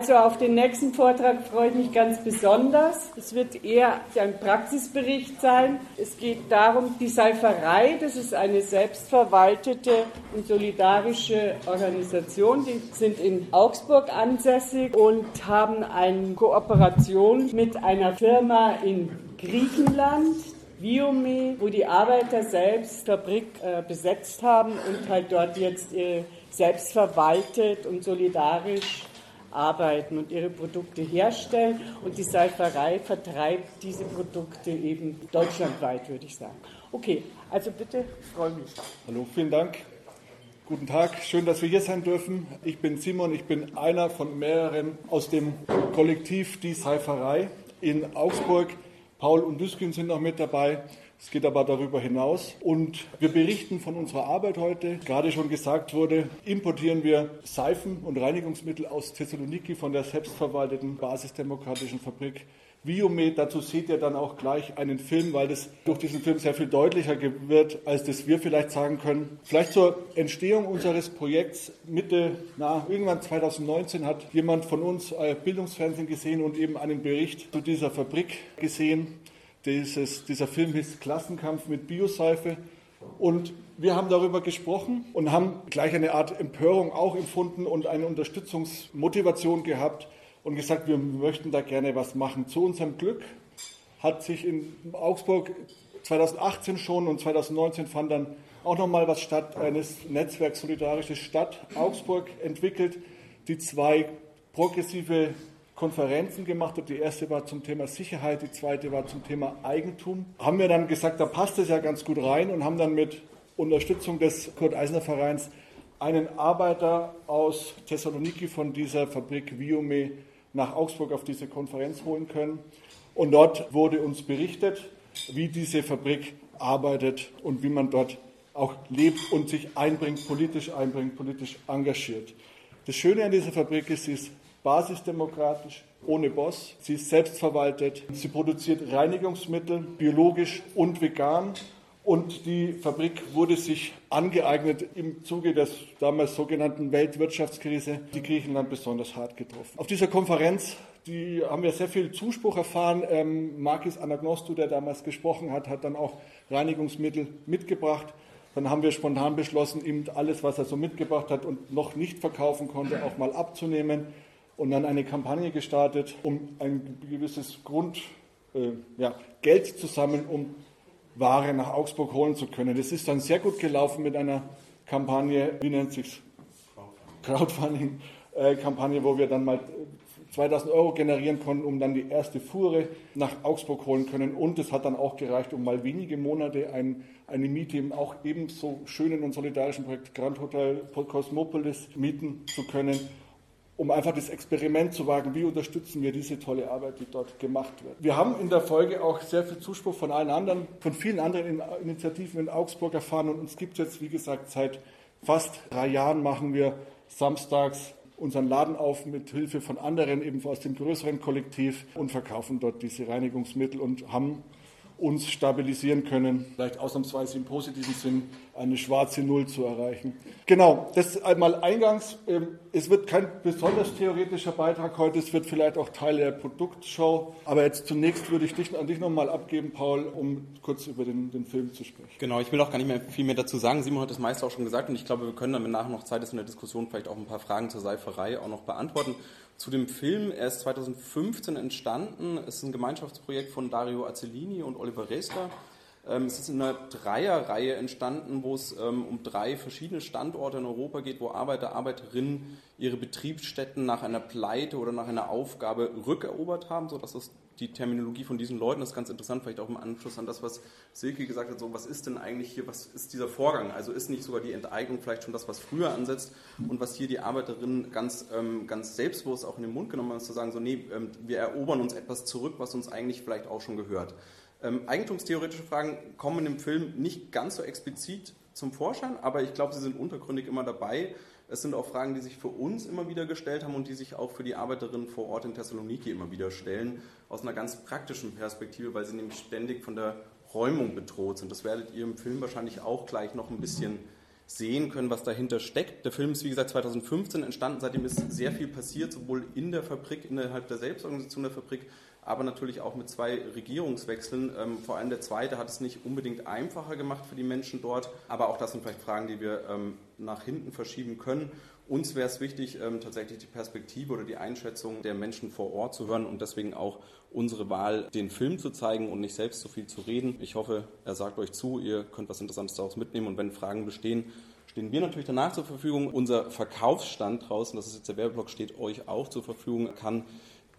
Also auf den nächsten Vortrag freue ich mich ganz besonders. Es wird eher ein Praxisbericht sein. Es geht darum, die Seiferei, das ist eine selbstverwaltete und solidarische Organisation. Die sind in Augsburg ansässig und haben eine Kooperation mit einer Firma in Griechenland, Viome, wo die Arbeiter selbst Fabrik äh, besetzt haben und halt dort jetzt äh, selbst verwaltet und solidarisch arbeiten und ihre Produkte herstellen. Und die Seiferei vertreibt diese Produkte eben deutschlandweit, würde ich sagen. Okay, also bitte, ich freue mich. Hallo, vielen Dank. Guten Tag, schön, dass wir hier sein dürfen. Ich bin Simon, ich bin einer von mehreren aus dem Kollektiv Die Seiferei in Augsburg. Paul und Düskin sind noch mit dabei. Es geht aber darüber hinaus. Und wir berichten von unserer Arbeit heute. Gerade schon gesagt wurde, importieren wir Seifen und Reinigungsmittel aus Thessaloniki von der selbstverwalteten basisdemokratischen Fabrik Viome. Dazu seht ihr dann auch gleich einen Film, weil das durch diesen Film sehr viel deutlicher wird, als das wir vielleicht sagen können. Vielleicht zur Entstehung unseres Projekts Mitte, na, irgendwann 2019 hat jemand von uns äh, Bildungsfernsehen gesehen und eben einen Bericht zu dieser Fabrik gesehen. Dieses, dieser Film hieß Klassenkampf mit Bioseife. Und wir haben darüber gesprochen und haben gleich eine Art Empörung auch empfunden und eine Unterstützungsmotivation gehabt und gesagt, wir möchten da gerne was machen. Zu unserem Glück hat sich in Augsburg 2018 schon und 2019 fand dann auch nochmal was statt, eines Netzwerks Solidarische Stadt Augsburg entwickelt, die zwei progressive Konferenzen gemacht habe. Die erste war zum Thema Sicherheit, die zweite war zum Thema Eigentum. Haben wir dann gesagt, da passt es ja ganz gut rein und haben dann mit Unterstützung des Kurt-Eisner-Vereins einen Arbeiter aus Thessaloniki von dieser Fabrik Viome nach Augsburg auf diese Konferenz holen können. Und dort wurde uns berichtet, wie diese Fabrik arbeitet und wie man dort auch lebt und sich einbringt, politisch einbringt, politisch engagiert. Das Schöne an dieser Fabrik ist, sie ist basisdemokratisch, ohne Boss. Sie ist selbstverwaltet. Sie produziert Reinigungsmittel, biologisch und vegan. Und die Fabrik wurde sich angeeignet im Zuge der damals sogenannten Weltwirtschaftskrise, die Griechenland besonders hart getroffen. Auf dieser Konferenz die haben wir sehr viel Zuspruch erfahren. Ähm, Markis Anagnostou, der damals gesprochen hat, hat dann auch Reinigungsmittel mitgebracht. Dann haben wir spontan beschlossen, ihm alles, was er so mitgebracht hat und noch nicht verkaufen konnte, auch mal abzunehmen und dann eine Kampagne gestartet, um ein gewisses Grund, äh, ja, Geld zu sammeln, um Ware nach Augsburg holen zu können. Das ist dann sehr gut gelaufen mit einer Kampagne, wie nennt sich Crowdfunding-Kampagne, wo wir dann mal 2000 Euro generieren konnten, um dann die erste Fuhre nach Augsburg holen können. Und es hat dann auch gereicht, um mal wenige Monate ein, eine Miete im auch ebenso schönen und solidarischen Projekt Grand Hotel Cosmopolis mieten zu können um einfach das Experiment zu wagen, wie unterstützen wir diese tolle Arbeit, die dort gemacht wird. Wir haben in der Folge auch sehr viel Zuspruch von allen anderen, von vielen anderen Initiativen in Augsburg erfahren und uns gibt es jetzt, wie gesagt, seit fast drei Jahren machen wir samstags unseren Laden auf mit Hilfe von anderen, eben aus dem größeren Kollektiv und verkaufen dort diese Reinigungsmittel und haben uns stabilisieren können, vielleicht ausnahmsweise im positiven Sinn eine schwarze Null zu erreichen. Genau, das einmal eingangs. Ähm, es wird kein besonders theoretischer Beitrag heute, es wird vielleicht auch Teil der Produktshow. Aber jetzt zunächst würde ich dich, an dich nochmal abgeben, Paul, um kurz über den, den Film zu sprechen. Genau, ich will auch gar nicht mehr viel mehr dazu sagen. Simon hat das meiste auch schon gesagt und ich glaube, wir können dann, wenn nachher noch Zeit ist in der Diskussion, vielleicht auch ein paar Fragen zur Seiferei auch noch beantworten. Zu dem Film, er ist 2015 entstanden, es ist ein Gemeinschaftsprojekt von Dario Azzellini und Oliver Resker. Ähm, es ist in einer Dreierreihe entstanden, wo es ähm, um drei verschiedene Standorte in Europa geht, wo Arbeiter, Arbeiterinnen ihre Betriebsstätten nach einer Pleite oder nach einer Aufgabe rückerobert haben, sodass das die Terminologie von diesen Leuten ist ganz interessant, vielleicht auch im Anschluss an das, was Silke gesagt hat, so was ist denn eigentlich hier, was ist dieser Vorgang? Also ist nicht sogar die Enteignung vielleicht schon das, was früher ansetzt und was hier die Arbeiterinnen ganz, ähm, ganz selbstbewusst auch in den Mund genommen haben, ist zu sagen, so nee, ähm, wir erobern uns etwas zurück, was uns eigentlich vielleicht auch schon gehört. Ähm, eigentumstheoretische Fragen kommen dem Film nicht ganz so explizit zum Vorschein, aber ich glaube, sie sind untergründig immer dabei es sind auch Fragen, die sich für uns immer wieder gestellt haben und die sich auch für die Arbeiterinnen vor Ort in Thessaloniki immer wieder stellen, aus einer ganz praktischen Perspektive, weil sie nämlich ständig von der Räumung bedroht sind. Das werdet ihr im Film wahrscheinlich auch gleich noch ein bisschen sehen können, was dahinter steckt. Der Film ist, wie gesagt, 2015 entstanden. Seitdem ist sehr viel passiert, sowohl in der Fabrik, innerhalb der Selbstorganisation der Fabrik, aber natürlich auch mit zwei Regierungswechseln. Ähm, vor allem der zweite hat es nicht unbedingt einfacher gemacht für die Menschen dort, aber auch das sind vielleicht Fragen, die wir ähm, nach hinten verschieben können. Uns wäre es wichtig, ähm, tatsächlich die Perspektive oder die Einschätzung der Menschen vor Ort zu hören und deswegen auch unsere Wahl, den Film zu zeigen und nicht selbst so viel zu reden. Ich hoffe, er sagt euch zu, ihr könnt was Interessantes daraus mitnehmen und wenn Fragen bestehen, stehen wir natürlich danach zur Verfügung. Unser Verkaufsstand draußen, das ist jetzt der Werbeblock, steht euch auch zur Verfügung, kann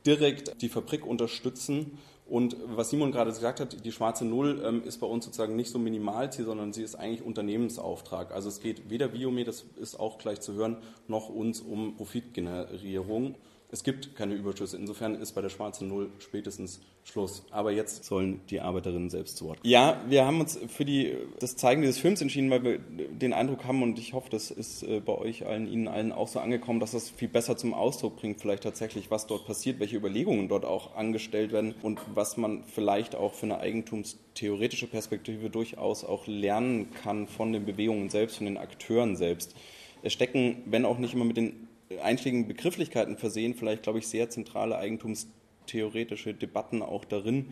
direkt die Fabrik unterstützen. Und was Simon gerade gesagt hat, die schwarze Null ähm, ist bei uns sozusagen nicht so Minimalziel, sondern sie ist eigentlich Unternehmensauftrag. Also es geht weder Biome, das ist auch gleich zu hören, noch uns um Profitgenerierung. Es gibt keine Überschüsse. Insofern ist bei der schwarzen Null spätestens Schluss. Aber jetzt sollen die Arbeiterinnen selbst zu Wort. Ja, wir haben uns für die, das Zeigen dieses Films entschieden, weil wir den Eindruck haben, und ich hoffe, das ist äh, bei euch allen, Ihnen allen auch so angekommen, dass das viel besser zum Ausdruck bringt, vielleicht tatsächlich, was dort passiert, welche Überlegungen dort auch angestellt werden und was man vielleicht auch für eine eigentumstheoretische Perspektive durchaus auch lernen kann von den Bewegungen selbst, von den Akteuren selbst. Es stecken, wenn auch nicht immer mit den einschlägigen Begrifflichkeiten versehen, vielleicht, glaube ich, sehr zentrale eigentumstheoretische Debatten auch darin.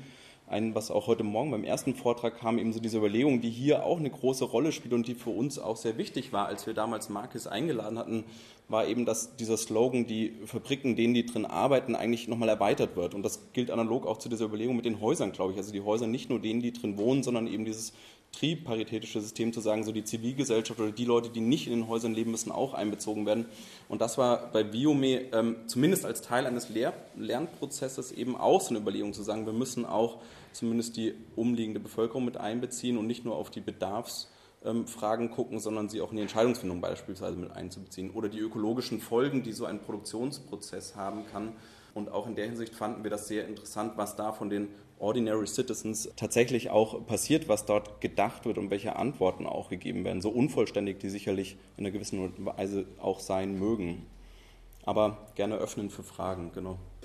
Ein, was auch heute Morgen beim ersten Vortrag kam, eben so diese Überlegung, die hier auch eine große Rolle spielt und die für uns auch sehr wichtig war, als wir damals Marcus eingeladen hatten, war eben, dass dieser Slogan, die Fabriken, denen die drin arbeiten, eigentlich nochmal erweitert wird. Und das gilt analog auch zu dieser Überlegung mit den Häusern, glaube ich. Also die Häuser nicht nur denen, die drin wohnen, sondern eben dieses triparitätische System zu sagen, so die Zivilgesellschaft oder die Leute, die nicht in den Häusern leben, müssen auch einbezogen werden. Und das war bei Biome ähm, zumindest als Teil eines Lehr Lernprozesses eben auch so eine Überlegung zu sagen, wir müssen auch zumindest die umliegende Bevölkerung mit einbeziehen und nicht nur auf die Bedarfsfragen ähm, gucken, sondern sie auch in die Entscheidungsfindung beispielsweise mit einzubeziehen oder die ökologischen Folgen, die so ein Produktionsprozess haben kann. Und auch in der Hinsicht fanden wir das sehr interessant, was da von den Ordinary Citizens tatsächlich auch passiert, was dort gedacht wird und welche Antworten auch gegeben werden, so unvollständig die sicherlich in einer gewissen Weise auch sein mögen. Aber gerne öffnen für Fragen, genau.